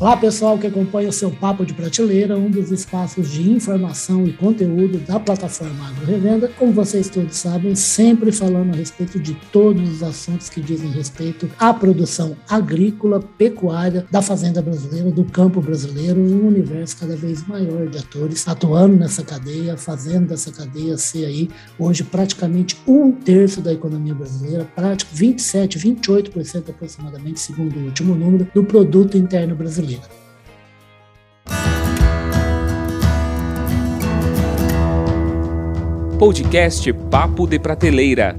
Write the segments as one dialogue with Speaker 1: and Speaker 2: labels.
Speaker 1: Olá, pessoal que acompanha o seu Papo de Prateleira, um dos espaços de informação e conteúdo da plataforma Agro Revenda. Como vocês todos sabem, sempre falando a respeito de todos os assuntos que dizem respeito à produção agrícola, pecuária da fazenda brasileira, do campo brasileiro, um universo cada vez maior de atores atuando nessa cadeia, fazendo essa cadeia ser aí hoje praticamente um terço da economia brasileira, prático 27, 28% aproximadamente, segundo o último número, do produto interno brasileiro.
Speaker 2: Podcast Papo de Prateleira.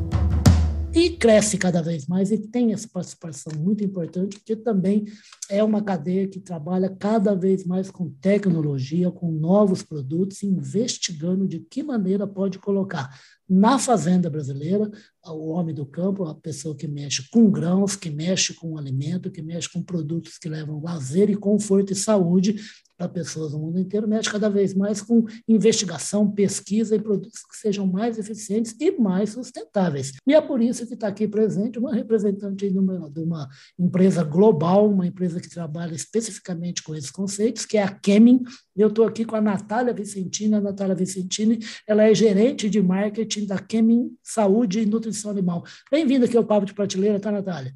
Speaker 1: E cresce cada vez mais e tem essa participação muito importante, que também é uma cadeia que trabalha cada vez mais com tecnologia, com novos produtos, investigando de que maneira pode colocar na fazenda brasileira, o homem do campo, a pessoa que mexe com grãos, que mexe com alimento, que mexe com produtos que levam lazer e conforto e saúde para pessoas no mundo inteiro, mexe cada vez mais com investigação, pesquisa e produtos que sejam mais eficientes e mais sustentáveis. E é por isso que está aqui presente uma representante de uma, de uma empresa global, uma empresa que trabalha especificamente com esses conceitos, que é a Kemin. Eu estou aqui com a Natália Vicentini. A Natália Vicentini ela é gerente de marketing da Kemin Saúde e Nutrição Animal. Bem-vinda aqui ao Papo de Prateleira, tá, Natália?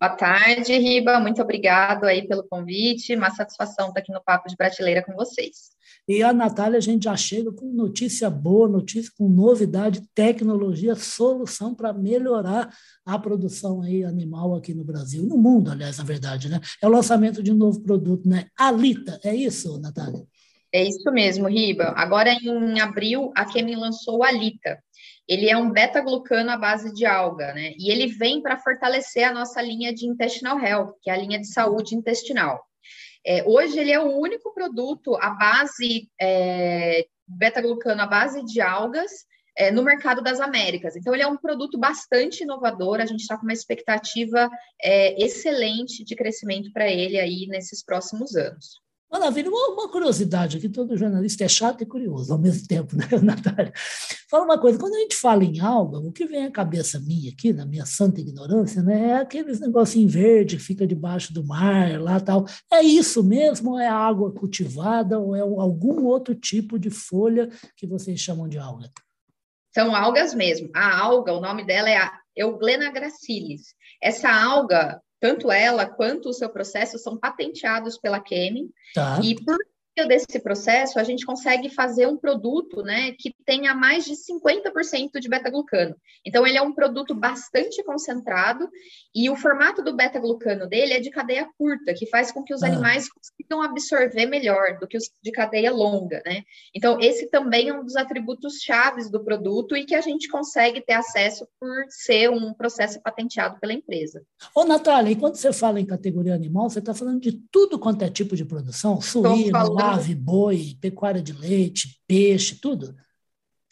Speaker 3: Boa tarde, Riba. Muito obrigado aí pelo convite. Uma satisfação estar aqui no Papo de Prateleira com vocês.
Speaker 1: E a Natália, a gente já chega com notícia boa, notícia com novidade, tecnologia, solução para melhorar a produção aí animal aqui no Brasil, no mundo, aliás, na verdade, né? É o lançamento de um novo produto, né? Alita, é isso, Natália?
Speaker 3: É isso mesmo, Riba. Agora, em abril, a Kemin lançou o Alita ele é um beta-glucano à base de alga, né? E ele vem para fortalecer a nossa linha de intestinal health, que é a linha de saúde intestinal. É, hoje ele é o único produto à base é, beta-glucano à base de algas é, no mercado das Américas. Então ele é um produto bastante inovador. A gente está com uma expectativa é, excelente de crescimento para ele aí nesses próximos anos.
Speaker 1: Maravilha, uma, uma, curiosidade aqui, todo jornalista é chato e curioso ao mesmo tempo, né, Natália? Fala uma coisa, quando a gente fala em alga, o que vem à cabeça minha aqui, na minha santa ignorância, né, é aqueles negocinho verde que fica debaixo do mar, lá tal. É isso mesmo ou é água cultivada ou é algum outro tipo de folha que vocês chamam de alga?
Speaker 3: São algas mesmo. A alga, o nome dela é Euglena gracilis. Essa alga, tanto ela quanto o seu processo são patenteados pela Kemin. Tá. E por desse processo, a gente consegue fazer um produto né, que tenha mais de 50% de beta-glucano. Então, ele é um produto bastante concentrado e o formato do beta-glucano dele é de cadeia curta, que faz com que os ah. animais consigam absorver melhor do que os de cadeia longa. Né? Então, esse também é um dos atributos chaves do produto e que a gente consegue ter acesso por ser um processo patenteado pela empresa.
Speaker 1: Ô, Natália, e quando você fala em categoria animal, você está falando de tudo quanto é tipo de produção? Suíno, ave, boi, pecuária de leite, peixe, tudo?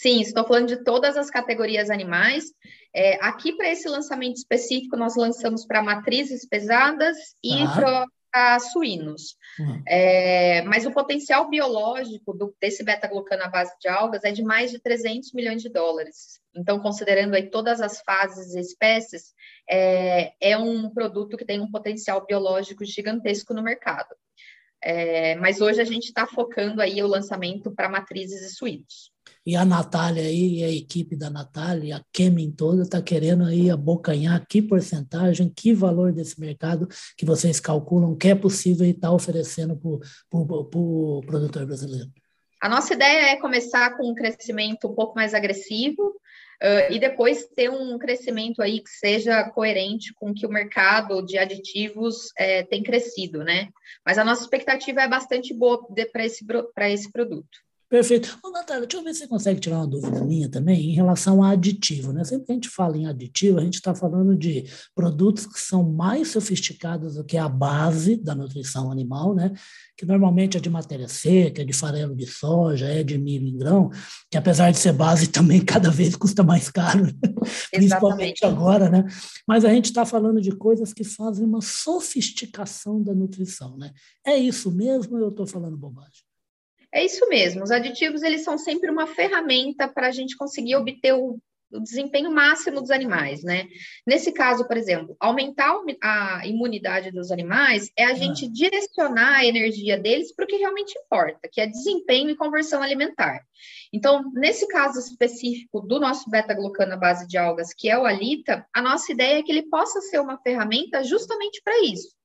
Speaker 3: Sim, estou falando de todas as categorias animais. É, aqui, para esse lançamento específico, nós lançamos para matrizes pesadas e ah. para suínos. Uhum. É, mas o potencial biológico do, desse beta-glucano à base de algas é de mais de 300 milhões de dólares. Então, considerando aí todas as fases e espécies, é, é um produto que tem um potencial biológico gigantesco no mercado. É, mas hoje a gente está focando aí o lançamento para matrizes e suínos.
Speaker 1: E a Natália aí, a equipe da Natália, a Kemin toda, está querendo aí abocanhar que porcentagem, que valor desse mercado que vocês calculam que é possível estar tá oferecendo para o pro produtor brasileiro.
Speaker 3: A nossa ideia é começar com um crescimento um pouco mais agressivo, Uh, e depois ter um crescimento aí que seja coerente com que o mercado de aditivos é, tem crescido, né? Mas a nossa expectativa é bastante boa para esse, esse produto.
Speaker 1: Perfeito. Ô, Natália, deixa eu ver se você consegue tirar uma dúvida minha também em relação a aditivo. Né? Sempre que a gente fala em aditivo, a gente está falando de produtos que são mais sofisticados do que a base da nutrição animal, né? que normalmente é de matéria seca, é de farelo de soja, é de milho em grão, que apesar de ser base também cada vez custa mais caro, né? principalmente agora, né? Mas a gente está falando de coisas que fazem uma sofisticação da nutrição, né? É isso mesmo ou eu estou falando bobagem?
Speaker 3: É isso mesmo. Os aditivos eles são sempre uma ferramenta para a gente conseguir obter o o desempenho máximo dos animais, né? Nesse caso, por exemplo, aumentar a imunidade dos animais é a ah. gente direcionar a energia deles para o que realmente importa, que é desempenho e conversão alimentar. Então, nesse caso específico do nosso beta-glucano à base de algas, que é o Alita, a nossa ideia é que ele possa ser uma ferramenta justamente para isso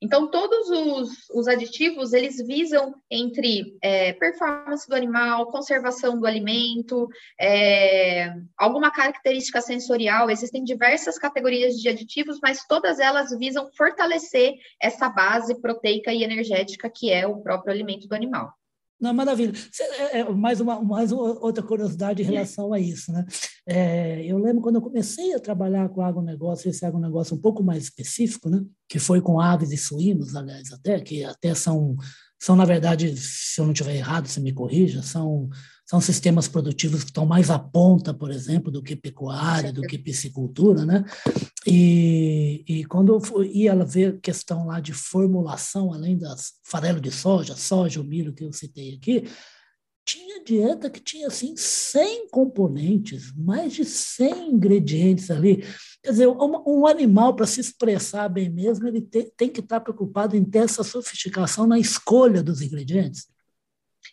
Speaker 3: então, todos os, os aditivos, eles visam entre é, performance do animal, conservação do alimento, é, alguma característica sensorial. Existem diversas categorias de aditivos, mas todas elas visam fortalecer essa base proteica e energética que é o próprio alimento do animal.
Speaker 1: Não, maravilha. É, é, mais, uma, mais outra curiosidade em relação a isso. Né? É, eu lembro quando eu comecei a trabalhar com agronegócio, esse agronegócio um pouco mais específico, né? que foi com aves e suínos, aliás, até, que até são, são na verdade, se eu não estiver errado, você me corrija, são são sistemas produtivos que estão mais à ponta, por exemplo, do que pecuária, do que piscicultura, né? E, e quando eu ia ver questão lá de formulação, além das farelo de soja, soja, o milho que eu citei aqui, tinha dieta que tinha assim 100 componentes, mais de 100 ingredientes ali. Quer dizer, um, um animal para se expressar bem mesmo, ele te, tem que estar preocupado em ter essa sofisticação na escolha dos ingredientes.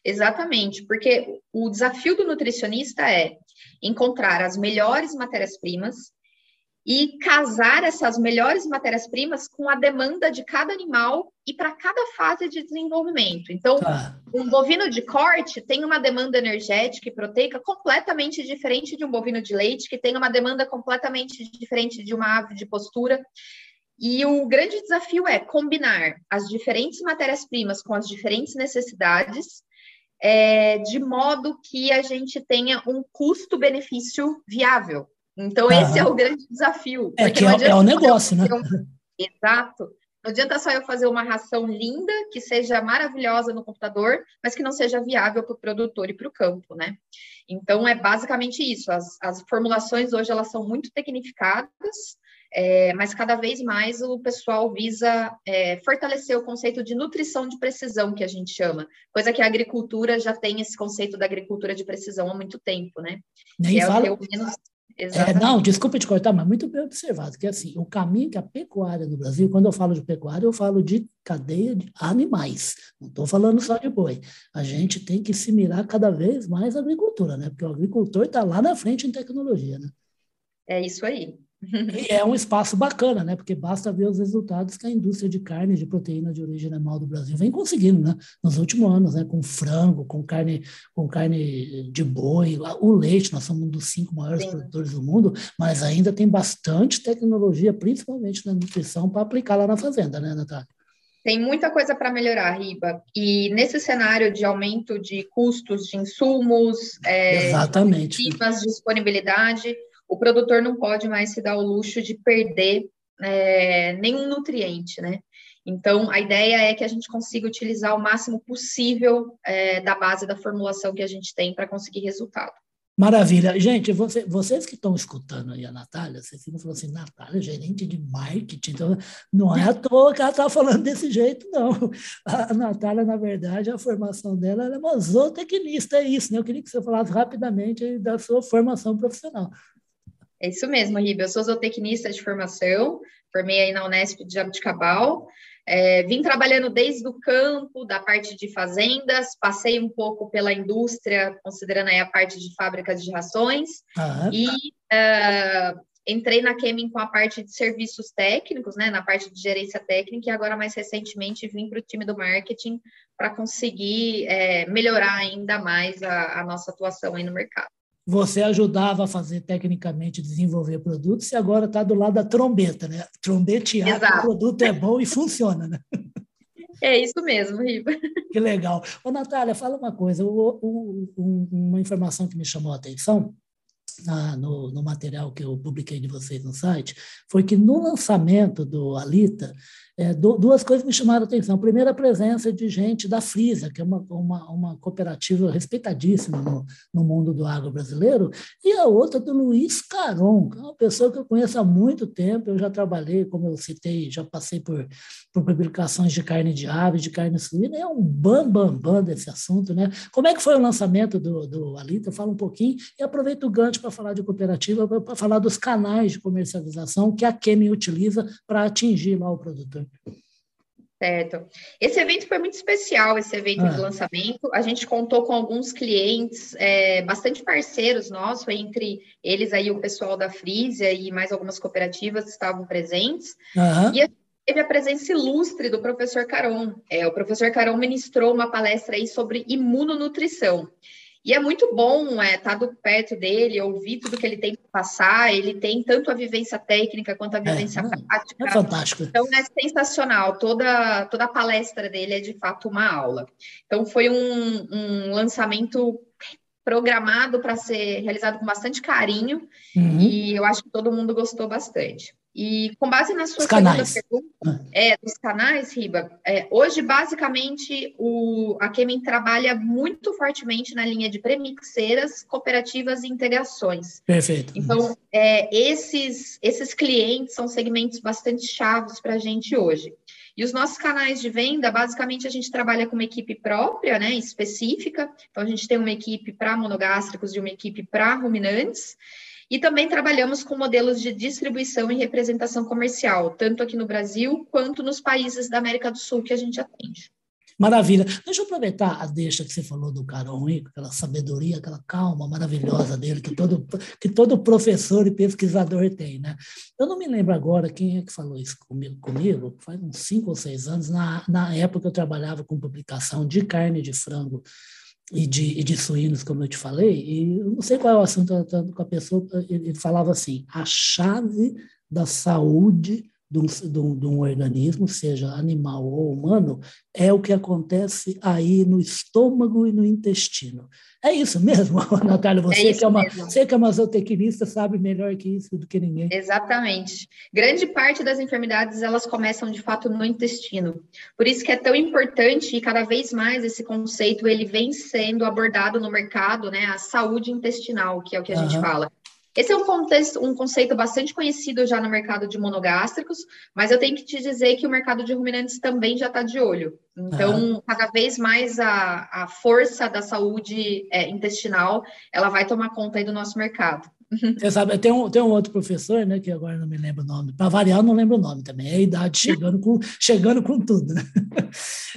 Speaker 3: Exatamente, porque o desafio do nutricionista é encontrar as melhores matérias-primas e casar essas melhores matérias-primas com a demanda de cada animal e para cada fase de desenvolvimento. Então, tá. um bovino de corte tem uma demanda energética e proteica completamente diferente de um bovino de leite, que tem uma demanda completamente diferente de uma ave de postura. E o grande desafio é combinar as diferentes matérias-primas com as diferentes necessidades é, de modo que a gente tenha um custo-benefício viável. Então, esse é o grande desafio.
Speaker 1: É que é, é o negócio, né?
Speaker 3: Um... Exato. Não adianta só eu fazer uma ração linda, que seja maravilhosa no computador, mas que não seja viável para o produtor e para o campo, né? Então, é basicamente isso. As, as formulações hoje, elas são muito tecnificadas, é, mas cada vez mais o pessoal visa é, fortalecer o conceito de nutrição de precisão, que a gente chama, coisa que a agricultura já tem esse conceito da agricultura de precisão há muito tempo, né?
Speaker 1: Nem fala... é menos... É, não, desculpa te cortar, mas muito bem observado, que assim, o caminho que a pecuária no Brasil, quando eu falo de pecuária, eu falo de cadeia de animais, não estou falando só de boi. A gente tem que se mirar cada vez mais a agricultura, né? Porque o agricultor está lá na frente em tecnologia, né?
Speaker 3: É isso aí.
Speaker 1: E é um espaço bacana, né? Porque basta ver os resultados que a indústria de carne de proteína de origem animal do Brasil vem conseguindo, né? Nos últimos anos, né? Com frango, com carne, com carne de boi, o leite, nós somos um dos cinco maiores Sim. produtores do mundo, mas ainda tem bastante tecnologia, principalmente na nutrição, para aplicar lá na fazenda, né, Natália?
Speaker 3: Tem muita coisa para melhorar, Riba. E nesse cenário de aumento de custos de insumos,
Speaker 1: é, Exatamente.
Speaker 3: de disponibilidade, o produtor não pode mais se dar o luxo de perder é, nenhum nutriente, né? Então, a ideia é que a gente consiga utilizar o máximo possível é, da base da formulação que a gente tem para conseguir resultado.
Speaker 1: Maravilha. Gente, você, vocês que estão escutando aí a Natália, vocês ficam falando assim, Natália, gerente de marketing, então não é à toa que ela está falando desse jeito, não. A Natália, na verdade, a formação dela é uma zootecnista, é isso, né? Eu queria que você falasse rapidamente da sua formação profissional.
Speaker 3: É isso mesmo, Ribe. Eu sou zootecnista de formação, formei aí na Unesp de Jabuticabal. É, vim trabalhando desde o campo, da parte de fazendas, passei um pouco pela indústria, considerando aí a parte de fábricas de rações, ah, e uh, entrei na Kemin com a parte de serviços técnicos, né, na parte de gerência técnica, e agora mais recentemente vim para o time do marketing para conseguir é, melhorar ainda mais a, a nossa atuação aí no mercado
Speaker 1: você ajudava a fazer tecnicamente, desenvolver produtos, e agora está do lado da trombeta, né? Trombetear que o produto é bom e funciona, né?
Speaker 3: É isso mesmo, Riva.
Speaker 1: Que legal. Ô, Natália, fala uma coisa, o, o, uma informação que me chamou a atenção, no, no, material que eu publiquei de vocês no site, foi que no lançamento do Alita, é, duas coisas me chamaram a atenção. Primeiro, a presença de gente da Frisa, que é uma, uma, uma cooperativa respeitadíssima no, no mundo do agro brasileiro, e a outra do Luiz Caron, que é uma pessoa que eu conheço há muito tempo. Eu já trabalhei, como eu citei, já passei por, por publicações de carne de ave, de carne suína, é um bam, bam, bam desse assunto. Né? Como é que foi o lançamento do, do Alita? Fala um pouquinho e aproveito o gancho para falar de cooperativa, para falar dos canais de comercialização que a Kemi utiliza para atingir lá o produtor.
Speaker 3: Certo. Esse evento foi muito especial, esse evento ah. de lançamento. A gente contou com alguns clientes, é, bastante parceiros nossos, entre eles aí o pessoal da Frisia e mais algumas cooperativas que estavam presentes. E teve a presença ilustre do professor Caron. É, o professor Caron ministrou uma palestra aí sobre imunonutrição. E é muito bom é, estar tá perto dele, ouvir tudo que ele tem para passar. Ele tem tanto a vivência técnica quanto a é, vivência é, prática.
Speaker 1: É fantástico.
Speaker 3: Então é sensacional. Toda, toda a palestra dele é de fato uma aula. Então foi um, um lançamento programado para ser realizado com bastante carinho uhum. e eu acho que todo mundo gostou bastante. E com base na sua segunda pergunta, ah. é, dos canais, Riba, é, hoje, basicamente, o, a Kemin trabalha muito fortemente na linha de premixeiras, cooperativas e integrações.
Speaker 1: Perfeito.
Speaker 3: Então, é, esses, esses clientes são segmentos bastante chaves para a gente hoje. E os nossos canais de venda, basicamente, a gente trabalha com uma equipe própria, né, específica. Então, a gente tem uma equipe para monogástricos e uma equipe para ruminantes. E também trabalhamos com modelos de distribuição e representação comercial, tanto aqui no Brasil quanto nos países da América do Sul que a gente atende.
Speaker 1: Maravilha. Deixa eu aproveitar a deixa que você falou do Carol aquela sabedoria, aquela calma maravilhosa dele que todo, que todo professor e pesquisador tem, né? Eu não me lembro agora quem é que falou isso comigo, comigo faz uns cinco ou seis anos, na, na época eu trabalhava com publicação de carne de frango e de, e de suínos, como eu te falei, e eu não sei qual é o assunto com a pessoa, ele falava assim, a chave da saúde de um, de, um, de um, organismo, seja animal ou humano, é o que acontece aí no estômago e no intestino. É isso mesmo, Natália? Você, é que, é uma, você que é uma zootecnista sabe melhor que isso do que ninguém.
Speaker 3: Exatamente. Grande parte das enfermidades, elas começam, de fato, no intestino. Por isso que é tão importante e cada vez mais esse conceito, ele vem sendo abordado no mercado, né? A saúde intestinal, que é o que a uhum. gente fala. Esse é um, contexto, um conceito bastante conhecido já no mercado de monogástricos, mas eu tenho que te dizer que o mercado de ruminantes também já está de olho. Então, cada vez mais a, a força da saúde é, intestinal, ela vai tomar conta aí do nosso mercado.
Speaker 1: Você sabe, tem um, tem um outro professor, né, que agora não me lembro o nome, para variar, não lembro o nome também, é a idade chegando com, chegando com tudo, né?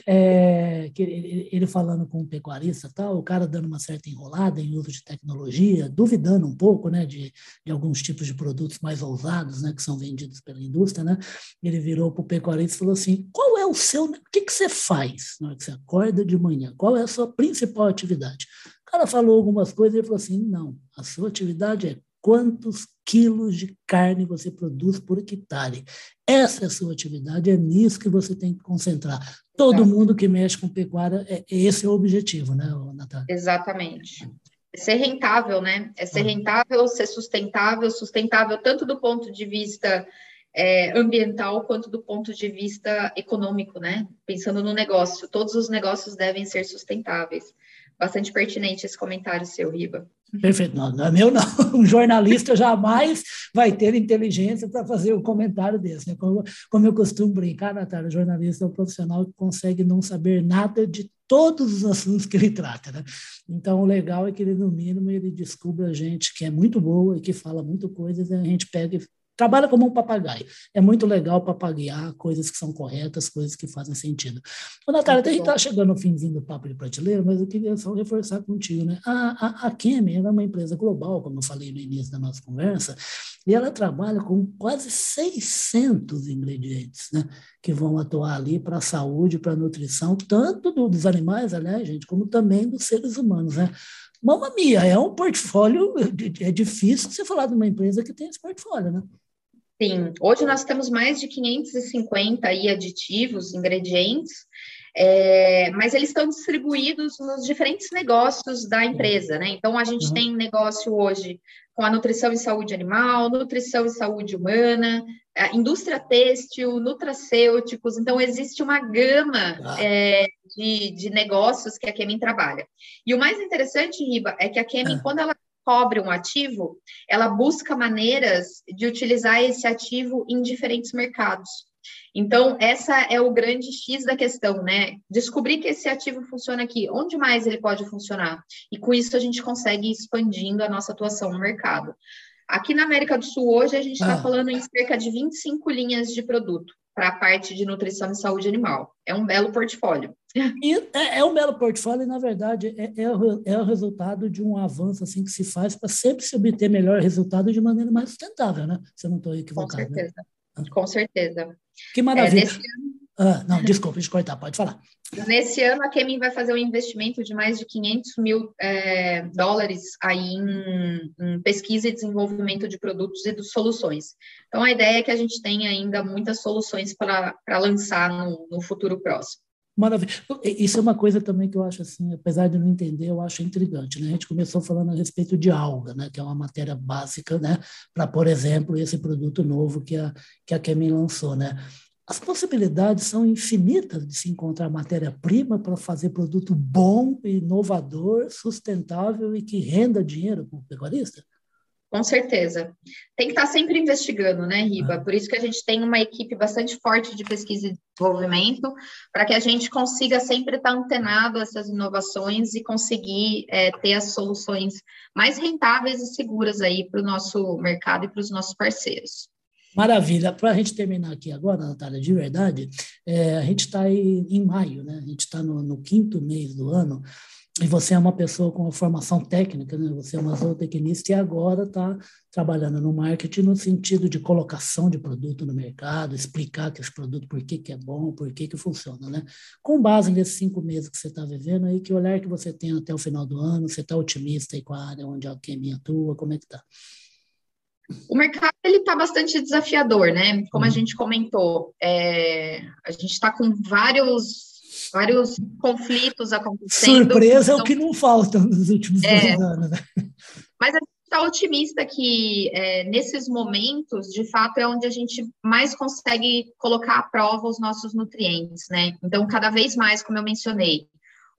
Speaker 1: É, que ele, ele, falando com um pecuarista tal, o cara dando uma certa enrolada em uso de tecnologia, duvidando um pouco, né, de, de alguns tipos de produtos mais ousados, né, que são vendidos pela indústria, né? Ele virou para o pecuarista e falou assim: qual é o seu, o que, que você faz na hora que você acorda de manhã? Qual é a sua principal atividade? O cara falou algumas coisas e ele falou assim: não, a sua atividade é quantos quilos de carne você produz por hectare. Essa é a sua atividade, é nisso que você tem que concentrar. Todo mundo que mexe com pecuária, é, esse é o objetivo, né, Natália?
Speaker 3: Exatamente. É ser rentável, né? É ser rentável, ser sustentável, sustentável tanto do ponto de vista é, ambiental quanto do ponto de vista econômico, né? Pensando no negócio, todos os negócios devem ser sustentáveis bastante pertinente esse comentário seu, Riba.
Speaker 1: Perfeito, não, não é meu não. Um jornalista jamais vai ter inteligência para fazer um comentário desse. Né? Como, como eu costumo brincar, Natália, o jornalista é um profissional que consegue não saber nada de todos os assuntos que ele trata. Né? Então, o legal é que ele, no mínimo, ele descubra gente que é muito boa e que fala muito coisas, e a gente pega e Trabalha como um papagaio. É muito legal papagaiar coisas que são corretas, coisas que fazem sentido. Ô, Natália, a gente está chegando no finzinho do papo de prateleira, mas eu queria só reforçar contigo. Né? A, a, a Kemi é uma empresa global, como eu falei no início da nossa conversa, e ela trabalha com quase 600 ingredientes né, que vão atuar ali para a saúde, para a nutrição, tanto dos animais, aliás, gente, como também dos seres humanos. Né? Mamma mia, é um portfólio, é difícil você falar de uma empresa que tem esse portfólio, né?
Speaker 3: Sim, hoje nós temos mais de 550 aí aditivos, ingredientes, é, mas eles estão distribuídos nos diferentes negócios da empresa, né? Então a gente uhum. tem negócio hoje com a nutrição e saúde animal, nutrição e saúde humana, indústria têxtil, nutracêuticos. Então, existe uma gama ah. é, de, de, negócios que a Kemin trabalha. E o mais interessante, Riba, é que a Kemin, ah. quando ela cobre um ativo, ela busca maneiras de utilizar esse ativo em diferentes mercados. Então, essa é o grande X da questão, né? Descobrir que esse ativo funciona aqui, onde mais ele pode funcionar? E com isso a gente consegue ir expandindo a nossa atuação no mercado. Aqui na América do Sul, hoje, a gente está ah. falando em cerca de 25 linhas de produto para a parte de nutrição e saúde animal. É um belo portfólio.
Speaker 1: E é, é um belo portfólio e, na verdade, é, é, o, é o resultado de um avanço assim que se faz para sempre se obter melhor resultado de maneira mais sustentável, né? Se eu não estou equivocado.
Speaker 3: Com né? certeza. Né? Com certeza.
Speaker 1: Que maravilha. É, ano... ah, não, desculpa, deixa eu cortar, pode falar.
Speaker 3: Nesse ano, a Kemin vai fazer um investimento de mais de 500 mil é, dólares aí em, em, pesquisa e desenvolvimento de produtos e de soluções. Então, a ideia é que a gente tenha ainda muitas soluções para lançar no, no futuro próximo.
Speaker 1: Maravilha. Isso é uma coisa também que eu acho assim, apesar de não entender, eu acho intrigante. Né? A gente começou falando a respeito de alga, né? que é uma matéria básica né? para, por exemplo, esse produto novo que a, que a Kemin lançou. Né? As possibilidades são infinitas de se encontrar matéria-prima para fazer produto bom, inovador, sustentável e que renda dinheiro para o pecuarista.
Speaker 3: Com certeza. Tem que estar sempre investigando, né, Riba? Ah. Por isso que a gente tem uma equipe bastante forte de pesquisa e desenvolvimento, para que a gente consiga sempre estar antenado a essas inovações e conseguir é, ter as soluções mais rentáveis e seguras aí para o nosso mercado e para os nossos parceiros.
Speaker 1: Maravilha. Para a gente terminar aqui agora, Natália, de verdade, é, a gente está em maio, né? A gente está no, no quinto mês do ano e você é uma pessoa com uma formação técnica, né? você é uma zootecnista e agora está trabalhando no marketing no sentido de colocação de produto no mercado, explicar que esse produto, por que, que é bom, por que, que funciona. Né? Com base nesses cinco meses que você está vivendo, aí, que olhar que você tem até o final do ano, você está otimista aí com a área onde a Kemi atua, como é que está?
Speaker 3: O mercado ele está bastante desafiador, né? Como a uhum. gente comentou, é, a gente está com vários vários conflitos acontecendo.
Speaker 1: Surpresa então, é o que não falta nos últimos é, anos. Né?
Speaker 3: Mas a gente está otimista que é, nesses momentos, de fato, é onde a gente mais consegue colocar à prova os nossos nutrientes, né? Então, cada vez mais, como eu mencionei,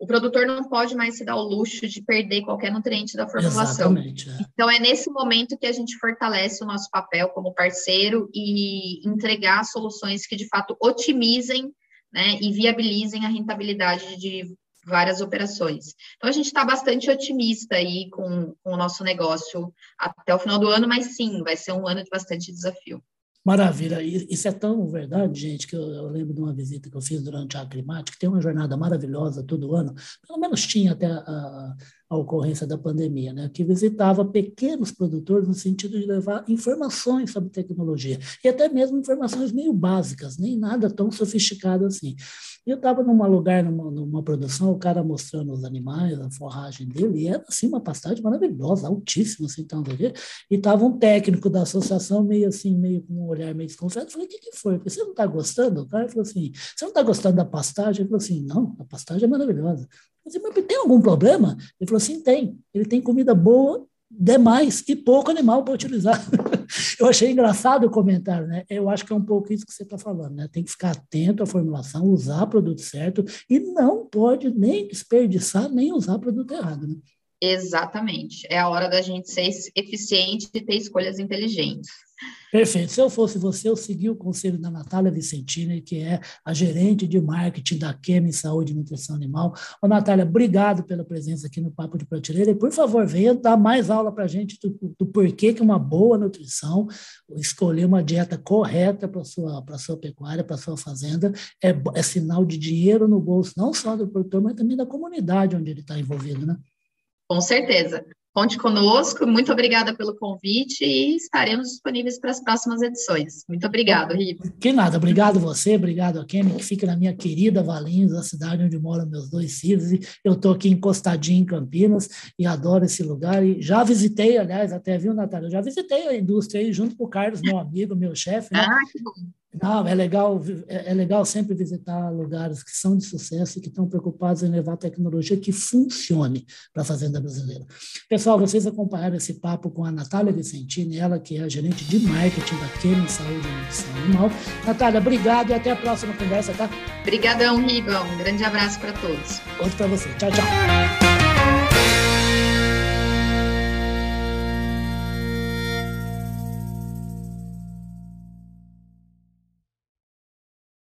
Speaker 3: o produtor não pode mais se dar o luxo de perder qualquer nutriente da formulação. É. Então, é nesse momento que a gente fortalece o nosso papel como parceiro e entregar soluções que, de fato, otimizem né, e viabilizem a rentabilidade de várias operações. Então, a gente está bastante otimista aí com, com o nosso negócio até o final do ano, mas sim, vai ser um ano de bastante desafio.
Speaker 1: Maravilha. Isso é tão verdade, gente, que eu, lembro de uma visita que eu fiz durante a Aclimática, que tem uma jornada maravilhosa todo ano, pelo menos tinha até a, a ocorrência da pandemia, né, que visitava pequenos produtores no sentido de levar informações sobre tecnologia, e até mesmo informações meio básicas, nem nada tão sofisticado assim. Eu estava num lugar, numa, numa, produção, o cara mostrando os animais, a forragem dele, e era assim uma pastagem maravilhosa, altíssima, assim, então, e estava um técnico da associação meio assim, meio com um olhar meio desconfiado, eu falei, o que, que foi? Você não está gostando? O cara falou assim, você não está gostando da pastagem? Ele falou assim, não, a pastagem é maravilhosa. Eu falei, mas tem algum problema? Ele falou assim, tem, ele tem comida boa demais e pouco animal para utilizar. eu achei engraçado o comentário, né? Eu acho que é um pouco isso que você está falando, né? Tem que ficar atento à formulação, usar produto certo e não pode nem desperdiçar, nem usar produto errado, né?
Speaker 3: Exatamente. É a hora da gente ser eficiente e ter escolhas inteligentes.
Speaker 1: Perfeito. Se eu fosse você, eu seguia o conselho da Natália Vicentini, que é a gerente de marketing da Kemi Saúde e Nutrição Animal. Ô, Natália, obrigado pela presença aqui no Papo de Prateleira. E, por favor, venha dar mais aula para a gente do, do, porquê que uma boa nutrição, escolher uma dieta correta para a sua, sua pecuária, para a sua fazenda, é, é sinal de dinheiro no bolso, não só do produtor, mas também da comunidade onde ele está envolvido, né?
Speaker 3: Com certeza. Conte conosco, muito obrigada pelo convite e estaremos disponíveis para as próximas edições. Muito obrigado, Riva.
Speaker 1: Que nada, obrigado você, obrigado a Kemi, que fica na minha querida Valinhos, a cidade onde moram meus dois filhos. Eu estou aqui encostadinho em Campinas e adoro esse lugar. E já visitei, aliás, até viu, Natália? Já visitei a indústria aí junto com o Carlos, meu amigo, meu chefe. Né? Ah, que bom Não, é legal, é, é legal sempre visitar lugares que são de sucesso e que estão preocupados em levar tecnologia que funcione para a fazenda brasileira. Pessoal, vocês acompanharam esse papo com a Natália Vicentini, ela que é a gerente de marketing da Kemi Saúde e Nutrição Animal. Natália, obrigado e até a próxima conversa, tá?
Speaker 3: Obrigadão, Riba. Um grande abraço para todos.
Speaker 1: Outro para você. Tchau, tchau.